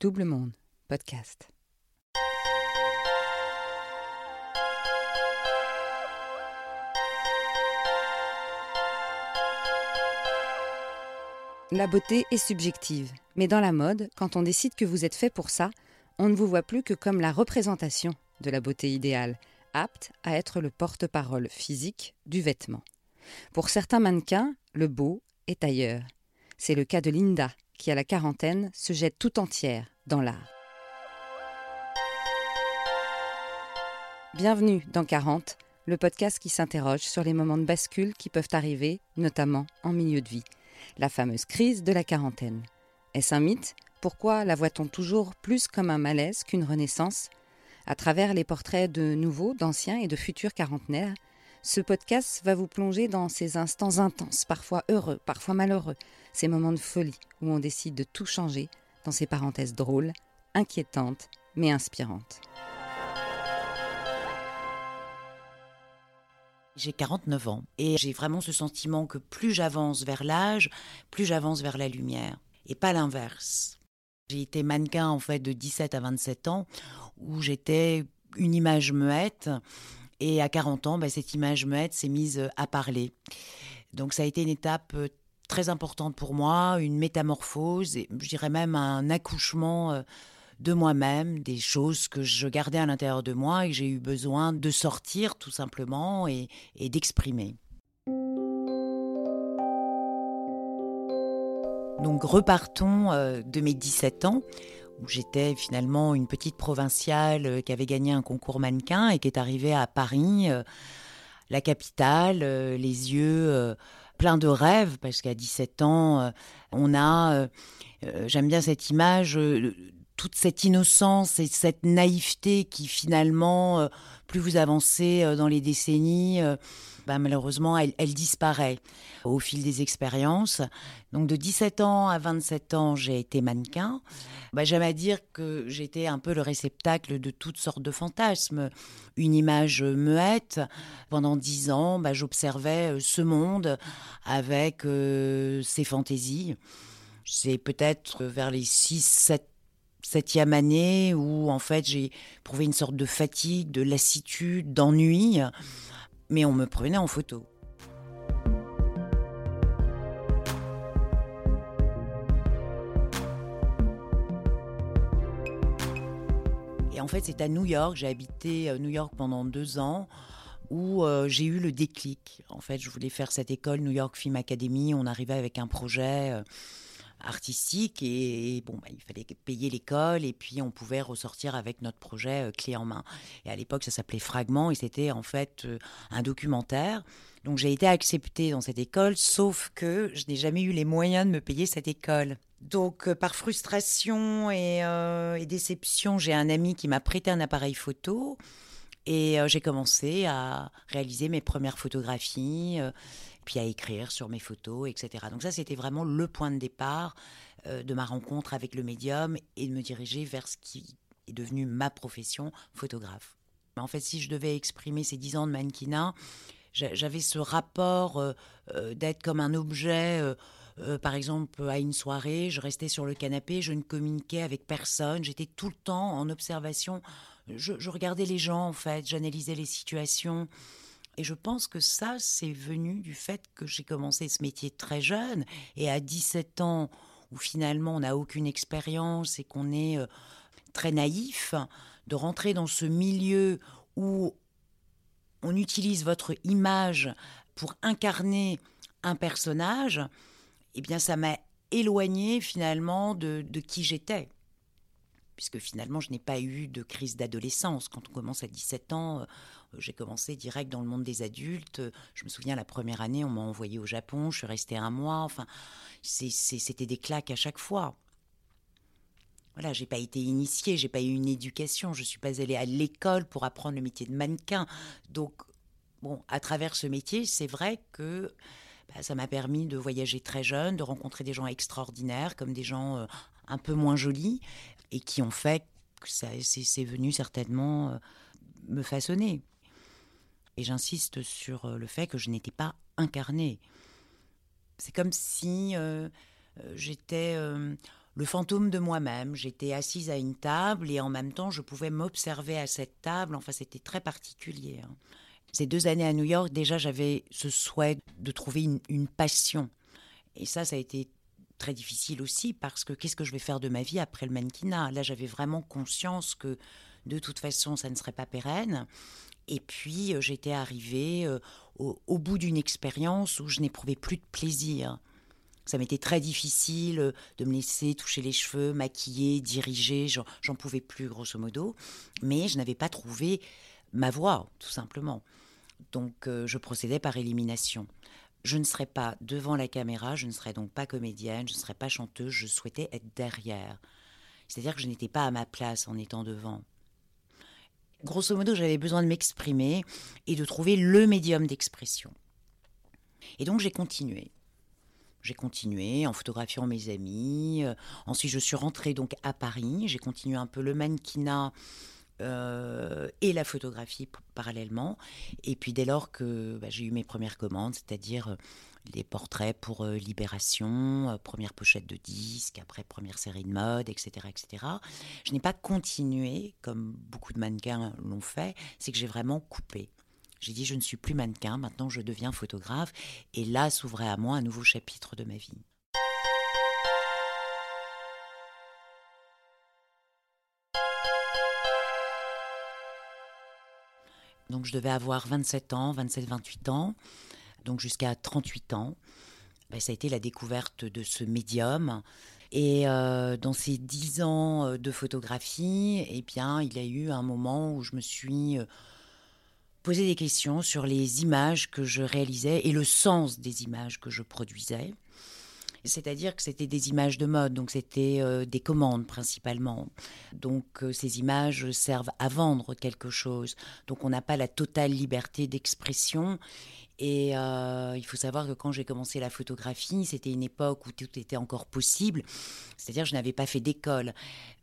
Double Monde, podcast. La beauté est subjective, mais dans la mode, quand on décide que vous êtes fait pour ça, on ne vous voit plus que comme la représentation de la beauté idéale, apte à être le porte-parole physique du vêtement. Pour certains mannequins, le beau est ailleurs. C'est le cas de Linda, qui à la quarantaine se jette tout entière dans l'art. Bienvenue dans 40, le podcast qui s'interroge sur les moments de bascule qui peuvent arriver, notamment en milieu de vie. La fameuse crise de la quarantaine. Est-ce un mythe? Pourquoi la voit-on toujours plus comme un malaise qu'une renaissance? À travers les portraits de nouveaux, d'anciens et de futurs quarantenaires, ce podcast va vous plonger dans ces instants intenses, parfois heureux, parfois malheureux, ces moments de folie où on décide de tout changer, dans ces parenthèses drôles, inquiétantes, mais inspirantes. J'ai 49 ans et j'ai vraiment ce sentiment que plus j'avance vers l'âge, plus j'avance vers la lumière et pas l'inverse. J'ai été mannequin en fait de 17 à 27 ans où j'étais une image muette et à 40 ans, bah, cette image muette s'est mise à parler. Donc ça a été une étape euh, très importante pour moi, une métamorphose, et je dirais même un accouchement euh, de moi-même, des choses que je gardais à l'intérieur de moi et que j'ai eu besoin de sortir tout simplement et, d'exprimer. Donc repartons euh, de mes 17 ans où j'étais finalement une petite provinciale euh, qui avait gagné un concours mannequin et qui est arrivée à Paris, la capitale, les yeux pleins de rêves, parce qu'à 17 ans, on a, j'aime bien cette image, toute cette innocence et cette naïveté qui finalement, plus vous avancez dans les décennies, bah, malheureusement, elle, disparaît au fil des expériences. Donc de 17 ans à 27 ans, j'ai été mannequin. Bah, J'aime à dire que j'étais un peu le réceptacle de toutes sortes de fantasmes. Une image muette. Pendant 10 ans, bah, j'observais euh, ce monde avec euh, ses fantaisies. C'est peut-être vers les 6, 7 septième année où en fait j'ai prouvé une sorte de fatigue, de lassitude, d'ennui mais on me prenait en photo. Et en fait, c'est à New York, j'ai habité euh, New York pendant deux ans, où euh, j'ai eu le déclic. En fait, je voulais faire cette école New York Film Academy. On arrivait avec un projet. Euh, artistique et, bon, bah, il fallait payer l'école et puis on pouvait ressortir avec notre projet euh, clé en main. Et à l'époque, ça s'appelait Fragment et c'était en fait euh, un documentaire. Donc j'ai été acceptée dans cette école, sauf que je n'ai jamais eu les moyens de me payer cette école. Donc euh, par frustration et, et déception, j'ai un ami qui m'a prêté un appareil photo. Et j'ai commencé à réaliser mes premières photographies puis à écrire sur mes photos, etc. Donc ça, c'était vraiment le point de départ euh, de ma rencontre avec le médium et de me diriger vers ce qui est devenu ma profession, photographe. En fait, si je devais exprimer ces dix ans de mannequinat, j'avais ce rapport euh, euh, d'être comme un objet. par exemple, à une soirée, je restais sur le canapé, je ne communiquais avec personne, j'étais tout le temps en observation. je regardais les gens, en fait, j'analysais les situations. Et je pense que ça, c'est venu du fait que j'ai commencé ce métier très jeune. Et à 17 ans, où finalement on n'a aucune expérience et qu'on est euh, très naïf, de rentrer dans ce milieu où on utilise votre image pour incarner un personnage, eh bien ça m'a éloigné finalement de, de qui j'étais puisque finalement je n'ai pas eu de crise d'adolescence. Quand on commence à 17 ans, euh, j'ai commencé direct dans le monde des adultes. Je me souviens la première année, on m'a envoyé au Japon, je suis restée un mois. Enfin, c'était des claques à chaque fois. Voilà, j'ai pas été initiée, j'ai pas eu une éducation, je suis pas allée à l'école pour apprendre le métier de mannequin. Donc, bon, à travers ce métier, c'est vrai que bah, ça m'a permis de voyager très jeune, de rencontrer des gens extraordinaires, comme des gens euh, un peu moins jolis, et qui ont fait que c'est venu certainement euh, me façonner. Et j'insiste sur euh, le fait que je n'étais pas incarnée. C'est comme si j'étais le fantôme de moi-même. J'étais assise à une table et en même temps, je pouvais m'observer à cette table. Enfin, c'était très particulier. Hein. Ces deux années à New York, déjà, j'avais ce souhait de trouver une, une passion. Et ça, ça a été très difficile aussi parce que qu'est-ce que je vais faire de ma vie après le mannequinat? Là, j'avais vraiment conscience que de toute façon, ça ne serait pas pérenne. Et puis, euh, j'étais arrivée euh, au, bout d'une expérience où je n'éprouvais plus de plaisir. Ça m'était très difficile euh, de me laisser toucher les cheveux, maquiller, diriger, j'en pouvais plus grosso modo, mais je n'avais pas trouvé ma voix, tout simplement. Donc je procédais par élimination. Je ne serais pas devant la caméra, je ne serais donc pas comédienne, je ne serais pas chanteuse, je souhaitais être derrière. C'est-à-dire que je n'étais pas à ma place en étant devant. Grosso modo, j'avais besoin de m'exprimer et de trouver le médium d'expression. Et donc j'ai continué. J'ai continué en photographiant mes amis. Euh, ensuite, je suis rentrée donc à Paris. J'ai continué un peu le mannequinat euh, et la photographie parallèlement. Et puis dès lors que bah, j'ai eu mes premières commandes, c'est-à-dire euh, les portraits pour euh, Libération, première pochette de disque, après première série de mode, etc. etc. Je n'ai pas continué, comme beaucoup de mannequins l'ont fait, c'est que j'ai vraiment coupé. J'ai dit, je ne suis plus mannequin, maintenant je deviens photographe, et là s'ouvrait à moi un nouveau chapitre de ma vie. Donc je devais avoir 27 ans, 27-28 ans donc jusqu'à 38 ans. Ben, ça a été la découverte de ce médium. Et euh, dans ces 10 ans euh, de photographie, eh bien, il y a eu un moment où je me suis euh, posé des questions sur les images que je réalisais et le sens des images que je produisais. C'est-à-dire que c'était des images de mode, donc c'était des commandes principalement. Donc ces images servent à vendre quelque chose. Donc on n'a pas la totale liberté d'expression et euh, il faut savoir que quand j'ai commencé la photographie, c'était une époque où tout était encore possible. C'est-à-dire je n'avais pas fait d'école.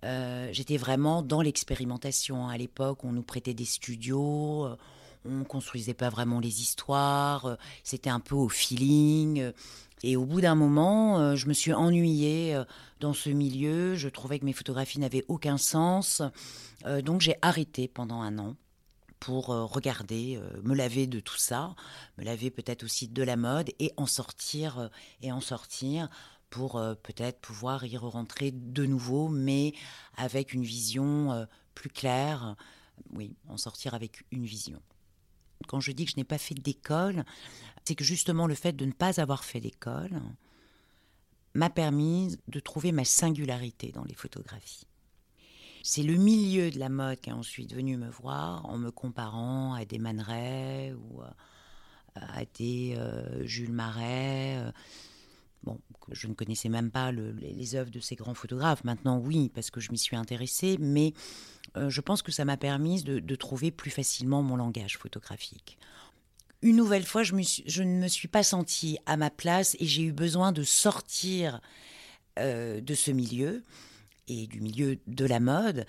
Euh, j'étais vraiment dans l'expérimentation. À l'époque, on nous prêtait des studios, euh, on construisait pas vraiment les histoires. C'était un peu au feeling. Et au bout d'un moment, je me suis ennuyée dans ce milieu. Je trouvais que mes photographies n'avaient aucun sens. donc j'ai arrêté pendant un an pour euh, regarder, euh, me laver de tout ça, me laver peut-être aussi de la mode et en sortir euh, et en sortir pour peut-être pouvoir y rentrer de nouveau, mais avec une vision plus claire. Oui, en sortir avec une vision. Quand je dis que je n'ai pas fait d'école, c'est que justement le fait de ne pas avoir fait d'école m'a permis de trouver ma singularité dans les photographies. C'est le milieu de la mode qui est ensuite venu me voir en me comparant à des Man ou euh, à des euh, Jules Marais. Euh, bon, je ne connaissais même pas les, œuvres de ces grands photographes. Maintenant, oui, parce que je m'y suis intéressée, mais je pense que ça m'a permis de, trouver plus facilement mon langage photographique. Une nouvelle fois, je, ne me suis pas sentie à ma place et j'ai eu besoin de sortir de ce milieu et du milieu de la mode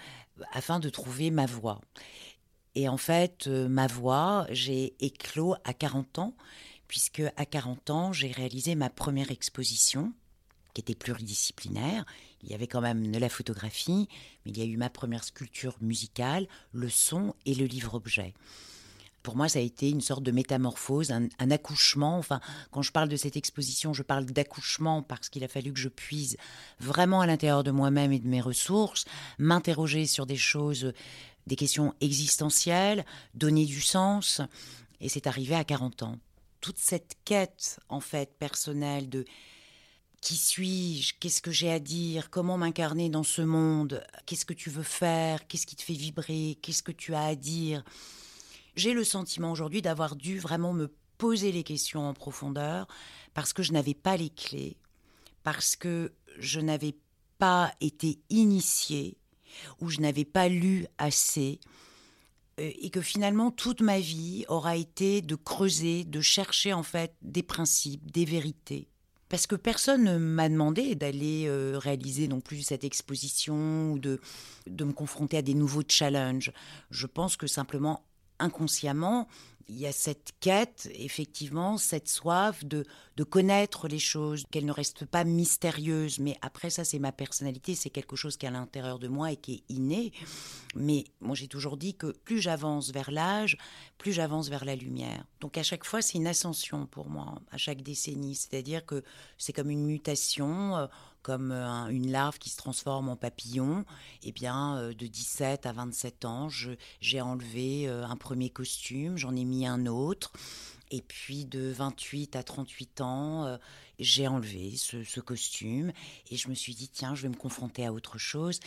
afin de trouver ma voie. Et en fait, euh, ma voie, j'ai éclos à 40 ans, puisque à 40 ans, j'ai réalisé ma première exposition qui était pluridisciplinaire. Il y avait quand même de la photographie, mais il y a eu ma première sculpture musicale, le son et le livre-objet pour moi, ça a été une sorte de métamorphose, un, accouchement. Enfin, quand je parle de cette exposition, je parle d'accouchement parce qu'il a fallu que je puise vraiment à l'intérieur de moi-même et de mes ressources, m'interroger sur des choses, des questions existentielles, donner du sens. Et c'est arrivé à 40 ans. Toute cette quête, en fait, personnelle de qui suis-je? Qu'est-ce que j'ai à dire? Comment m'incarner dans ce monde? Qu'est-ce que tu veux faire? Qu'est-ce qui te fait vibrer? Qu'est-ce que tu as à dire? J'ai le sentiment aujourd'hui d'avoir dû vraiment me poser les questions en profondeur parce que je n'avais pas les clés, parce que je n'avais pas été initiée ou je n'avais pas lu assez euh, et que finalement toute ma vie aura été de creuser, de chercher en fait des principes, des vérités. Parce que personne ne m'a demandé d'aller euh, réaliser non plus cette exposition ou de, de me confronter à des nouveaux challenges. Je pense que simplement inconsciemment, il y a cette quête, effectivement, cette soif de, de connaître les choses, qu'elles ne restent pas mystérieuses. Mais après, ça, c'est ma personnalité, c'est quelque chose qui est à l'intérieur de moi et qui est inné. Mais moi, j'ai toujours dit que plus j'avance vers l'âge, plus j'avance vers la lumière. Donc à chaque fois, c'est une ascension pour moi, à chaque décennie. C'est-à-dire que c'est comme une mutation. Comme euh, une larve qui se transforme en papillon, eh bien, euh, de 17 à 27 ans, j'ai enlevé euh, un premier costume, j'en ai mis un autre. Et puis de 28 à 38 ans, j'ai enlevé ce, costume et je me suis dit, tiens, je vais me confronter à autre chose.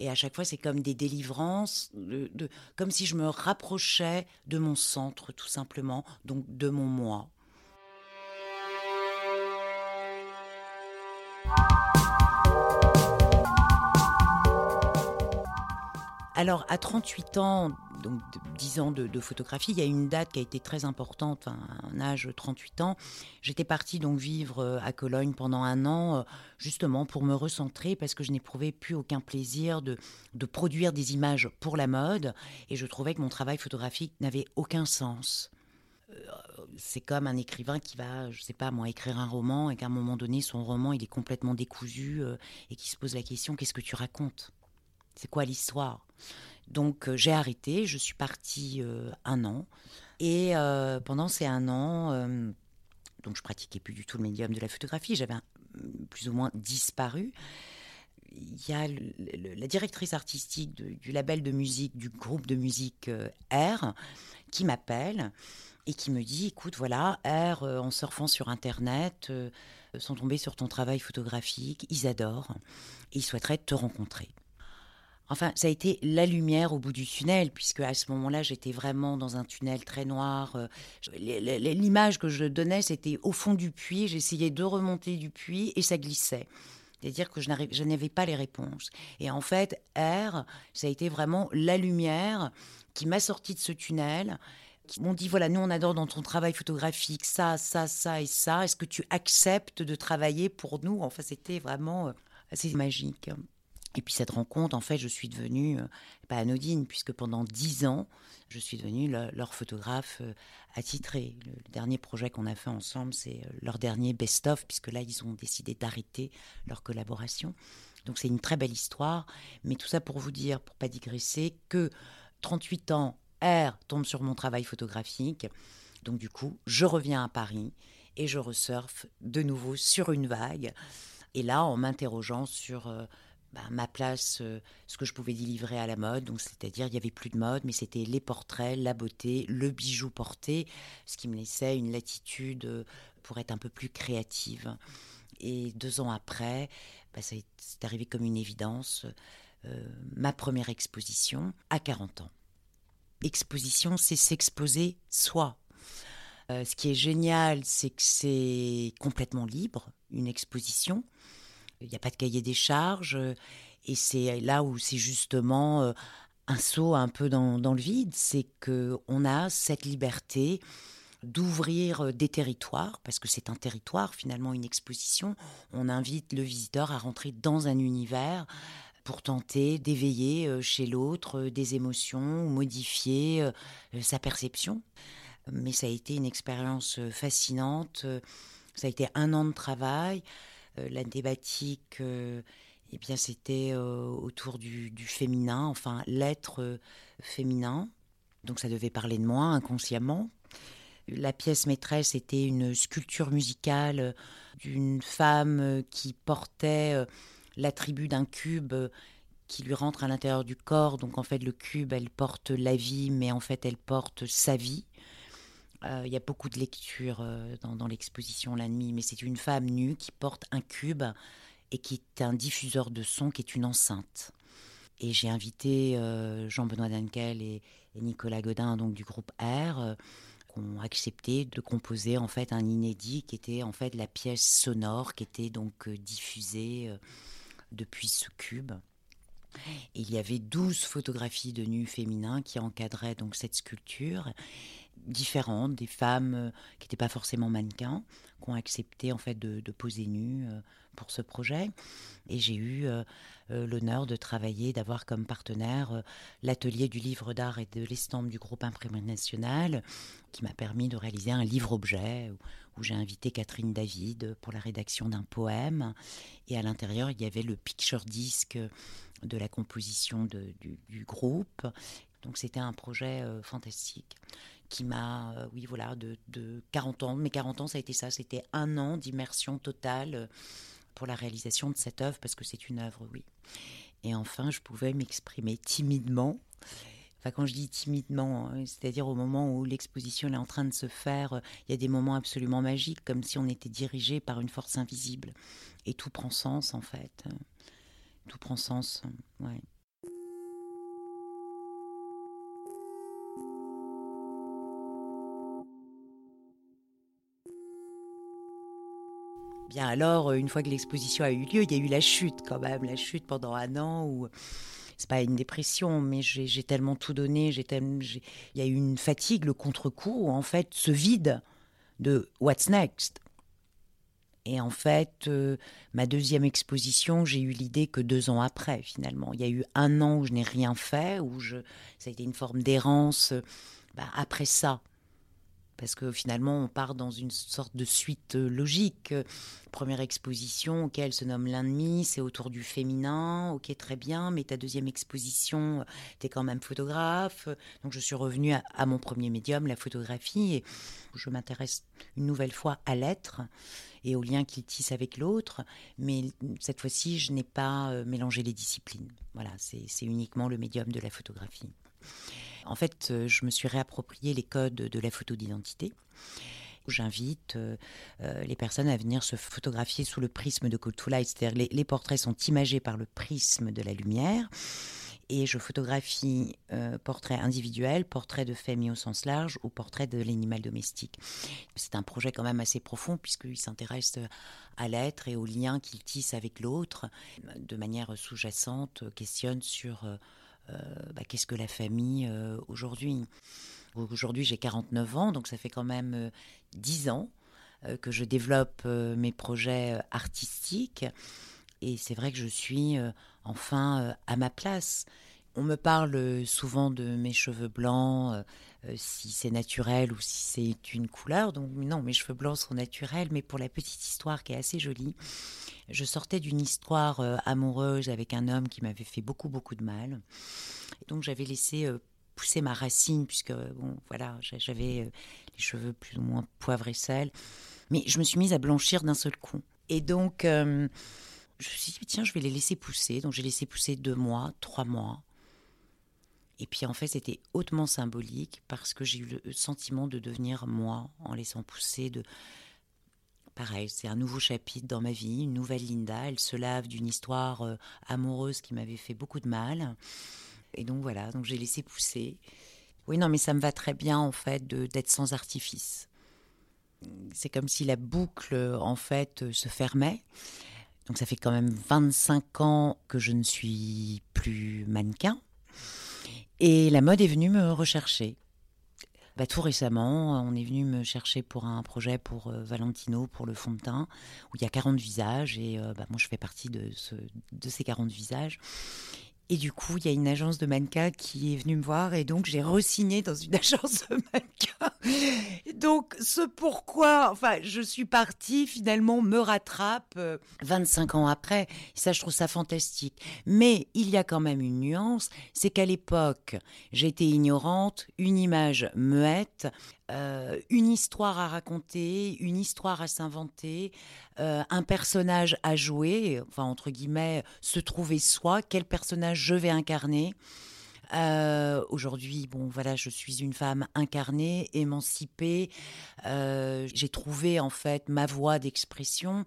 Et à chaque fois, c'est comme des délivrances, de, comme si je me rapprochais de mon centre, tout simplement, donc de mon moi. Alors, à 38 ans, donc 10 ans de, photographie, il y a une date qui a été très importante, un âge 38 ans. J'étais partie donc vivre euh, à Cologne pendant un an, euh, justement pour me recentrer, parce que je n'éprouvais plus aucun plaisir de, produire des images pour la mode, et je trouvais que mon travail photographique n'avait aucun sens euh, c'est comme un écrivain qui va, je sais pas moi, écrire un roman et qu'à un moment donné, son roman, il est complètement décousu et qui se pose la question, qu'est-ce que tu racontes? C'est quoi l'histoire? Donc euh, j'ai arrêté, je suis partie euh, un an. Et euh, pendant ces un an, donc je pratiquais plus du tout le médium de la photographie, j'avais plus ou moins disparu. Il y a la directrice artistique du label de musique, du groupe de musique R, qui m'appelle et qui me dit, écoute, voilà, R, en surfant sur Internet, sont tombés sur ton travail photographique, ils adorent, et ils souhaiteraient te rencontrer. Enfin, ça a été la lumière au bout du tunnel, puisque à ce moment-là, j'étais vraiment dans un tunnel très noir. Euh, l'image que je donnais, c'était au fond du puits. J'essayais de remonter du puits et ça glissait. C'est-à-dire que je n'avais pas les réponses. Et en fait, R, ça a été vraiment la lumière qui m'a sorti de ce tunnel, qui m'ont dit, voilà, nous, on adore dans ton travail photographique ça, ça, ça et ça. Est-ce que tu acceptes de travailler pour nous? Enfin, c'était vraiment euh, assez magique. Et puis cette rencontre, en fait, je suis devenue, euh, pas anodine, puisque pendant dix ans, je suis devenue leur photographe euh, attitré. Le, dernier projet qu'on a fait ensemble, c'est euh, leur dernier best-of, puisque là, ils ont décidé d'arrêter leur collaboration. Donc c'est une très belle histoire, mais tout ça pour vous dire, pour pas digresser, que 38 ans, R tombe sur mon travail photographique. Donc du coup, je reviens à Paris et je resurfe de nouveau sur une vague. Et là, en m'interrogeant sur... Bah, ma place, euh, ce que je pouvais délivrer à la mode. Donc, c'est-à-dire, il n'y avait plus de mode, mais c'était les portraits, la beauté, le bijou porté, ce qui me laissait une latitude euh, pour être un peu plus créative. Et deux ans après, bah, c'est arrivé comme une évidence, euh, ma première exposition à 40 ans. Exposition, c'est s'exposer soi. ce qui est génial, c'est que c'est complètement libre, une exposition. Il n'y a pas de cahier des charges. Euh, et c'est là où c'est justement euh, un saut un peu dans, le vide, c'est qu'on a cette liberté d'ouvrir euh, des territoires, parce que c'est un territoire, finalement, une exposition. On invite le visiteur à rentrer dans un univers pour tenter d'éveiller chez l'autre des émotions, modifier sa perception. Mais ça a été une expérience fascinante. Ça a été un an de travail. Euh, la thématique, euh, eh bien, c'était euh, autour du, féminin, enfin l'être féminin. Donc ça devait parler de moi inconsciemment. La pièce maîtresse était une sculpture musicale d'une femme qui portait l'attribut d'un cube qui lui rentre à l'intérieur du corps. Donc en fait, le cube, elle porte la vie, mais en fait, elle porte sa vie. Euh, il y a beaucoup de lectures euh, dans, l'exposition La Nuit, mais c'est une femme nue qui porte un cube et qui est un diffuseur de son, qui est une enceinte. Et j'ai invité euh, Jean-Benoît Dankel et, Nicolas Godin, donc du groupe R, qui ont accepté de composer en fait un inédit qui était en fait la pièce sonore qui était donc diffusée depuis ce cube. il y avait 12 photographies de nus féminins qui encadraient donc cette sculpture différentes, des femmes qui n'étaient pas forcément mannequins, qui ont accepté en fait de, poser nues pour ce projet. Et j'ai eu l'honneur de travailler, d'avoir comme partenaire l'atelier du livre d'art et de l'estampe du groupe Imprimerie Nationale, qui m'a permis de réaliser un livre-objet où j'ai invité Catherine David pour la rédaction d'un poème. Et à l'intérieur, il y avait le picture disc de la composition du, groupe. Donc c'était un projet euh, fantastique qui m'a, euh, oui voilà, de, 40 ans. Mes 40 ans, ça a été ça. C'était un an d'immersion totale euh, pour la réalisation de cette œuvre, parce que c'est une œuvre, oui. Et enfin, je pouvais m'exprimer timidement. Enfin, quand je dis timidement, hein, c'est-à-dire au moment où l'exposition est en train de se faire, il y a des moments absolument magiques, comme si on était dirigé par une force invisible. Et tout prend sens, en fait tout prend sens. Ouais. Bien alors, une fois que l'exposition a eu lieu, il y a eu la chute quand même, la chute pendant un an où c'est pas une dépression, mais j'ai tellement tout donné, j'ai il y a eu une fatigue, le contre-coup, en fait, ce vide de what's next. Et en fait, euh, ma deuxième exposition, j'ai eu l'idée que deux ans après, finalement. Il y a eu un an où je n'ai rien fait, où je, ça a été une forme d'errance. Euh, bah, après ça, parce que finalement on part dans une sorte de suite euh, logique. Première exposition, ok, elle se nomme l'ennemi, c'est autour du féminin, ok, très bien, mais ta deuxième exposition, tu es quand même photographe. Donc je suis revenue à, mon premier médium, la photographie, et je m'intéresse une nouvelle fois à l'être et au lien qu'il tisse avec l'autre, mais cette fois-ci, je n'ai pas euh, mélangé les disciplines. Voilà, c'est uniquement le médium de la photographie. En fait, euh, je me suis réapproprié les codes de la photo d'identité. J'invite euh, euh, les personnes à venir se photographier sous le prisme de Light, c'est-à-dire les, les portraits sont imagés par le prisme de la lumière et je photographie euh, portraits individuels, portraits de famille au sens large ou portraits de l'animal domestique. C'est un projet quand même assez profond puisqu'il s'intéresse à l'être et aux liens qu'il tisse avec l'autre de manière sous-jacente, questionne sur bah, qu'est-ce que la famille euh, aujourd'hui? Aujourd'hui, j'ai 49 ans, donc ça fait quand même 10 euh, ans que je développe mes projets artistiques. Et c'est vrai que je suis enfin à ma place. On me parle souvent de mes cheveux blancs, si c'est naturel ou si c'est une couleur. Donc non, mes cheveux blancs sont naturels, mais pour la petite histoire qui est assez jolie, je sortais d'une histoire euh, amoureuse avec un homme qui m'avait fait beaucoup, beaucoup de mal. donc j'avais laissé euh, pousser ma racine, puisque, bon, voilà, j'avais euh, les cheveux plus ou moins poivre et sel. Mais je me suis mise à blanchir d'un seul coup. Et donc, je me suis dit, tiens, je vais les laisser pousser. Donc j'ai laissé pousser deux mois, trois mois. Et puis en fait, c'était hautement symbolique parce que j'ai eu le sentiment de devenir moi en laissant pousser, de, pareil, c'est un nouveau chapitre dans ma vie, une nouvelle Linda. Elle se lave d'une histoire euh, amoureuse qui m'avait fait beaucoup de mal. Et donc voilà, donc j'ai laissé pousser. Oui, non, mais ça me va très bien en fait d'être sans artifice. C'est comme si la boucle en fait se fermait. Donc ça fait quand même 25 ans que je ne suis plus mannequin. Et la mode est venue me rechercher. Bah, tout récemment, on est venu me chercher pour un projet pour euh, Valentino, pour le fond de teint, où il y a 40 visages, et euh, bah, moi je fais partie de, ce, de ces 40 visages. Et du coup, il y a une agence de mannequins qui est venue me voir et donc j'ai re-signé dans une agence de mannequins. Donc, ce pourquoi, enfin, je suis partie finalement me rattrape 25 euh, ans après. ça, je trouve ça fantastique. Mais il y a quand même une nuance, c'est qu'à l'époque, j'étais ignorante, une image muette, euh, une histoire à raconter, une histoire à s'inventer, euh, un personnage à jouer, enfin entre guillemets, se trouver soi, quel personnage je vais incarner. Euh, aujourd'hui, bon, voilà, je suis une femme incarnée, émancipée. J'ai trouvé en fait ma voie d'expression.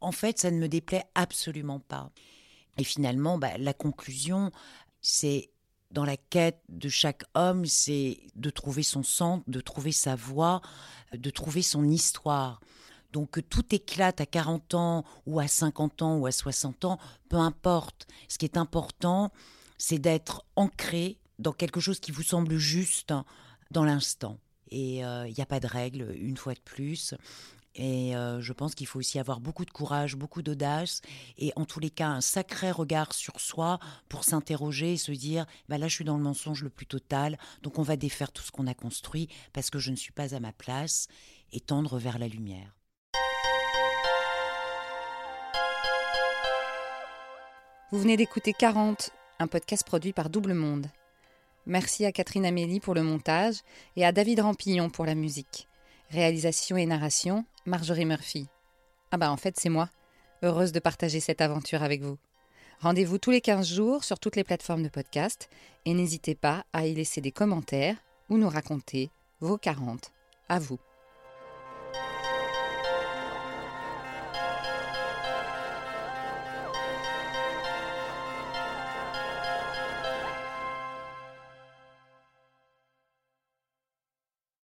En fait, ça ne me déplaît absolument pas. Et finalement, bah, la conclusion, c'est dans la quête de chaque homme, c'est de trouver son centre, de trouver sa voie, de trouver son histoire. Donc que tout éclate à 40 ans ou à 50 ans ou à 60 ans, peu importe. Ce qui est important, c'est d'être ancré dans quelque chose qui vous semble juste dans l'instant. Et il n'y a pas de règle, une fois de plus. Et je pense qu'il faut aussi avoir beaucoup de courage, beaucoup d'audace, et en tous les cas un sacré regard sur soi pour s'interroger et se dire bah là je suis dans le mensonge le plus total, donc on va défaire tout ce qu'on a construit parce que je ne suis pas à ma place et tendre vers la lumière. Vous venez d'écouter 40, un podcast produit par Double Monde. Merci à Catherine Amélie pour le montage et à David Rampillon pour la musique. Réalisation et narration, Marjorie Murphy. Ah bah en fait c'est moi, heureuse de partager cette aventure avec vous. Rendez-vous tous les 15 jours sur toutes les plateformes de podcast et n'hésitez pas à y laisser des commentaires ou nous raconter vos 40 à vous.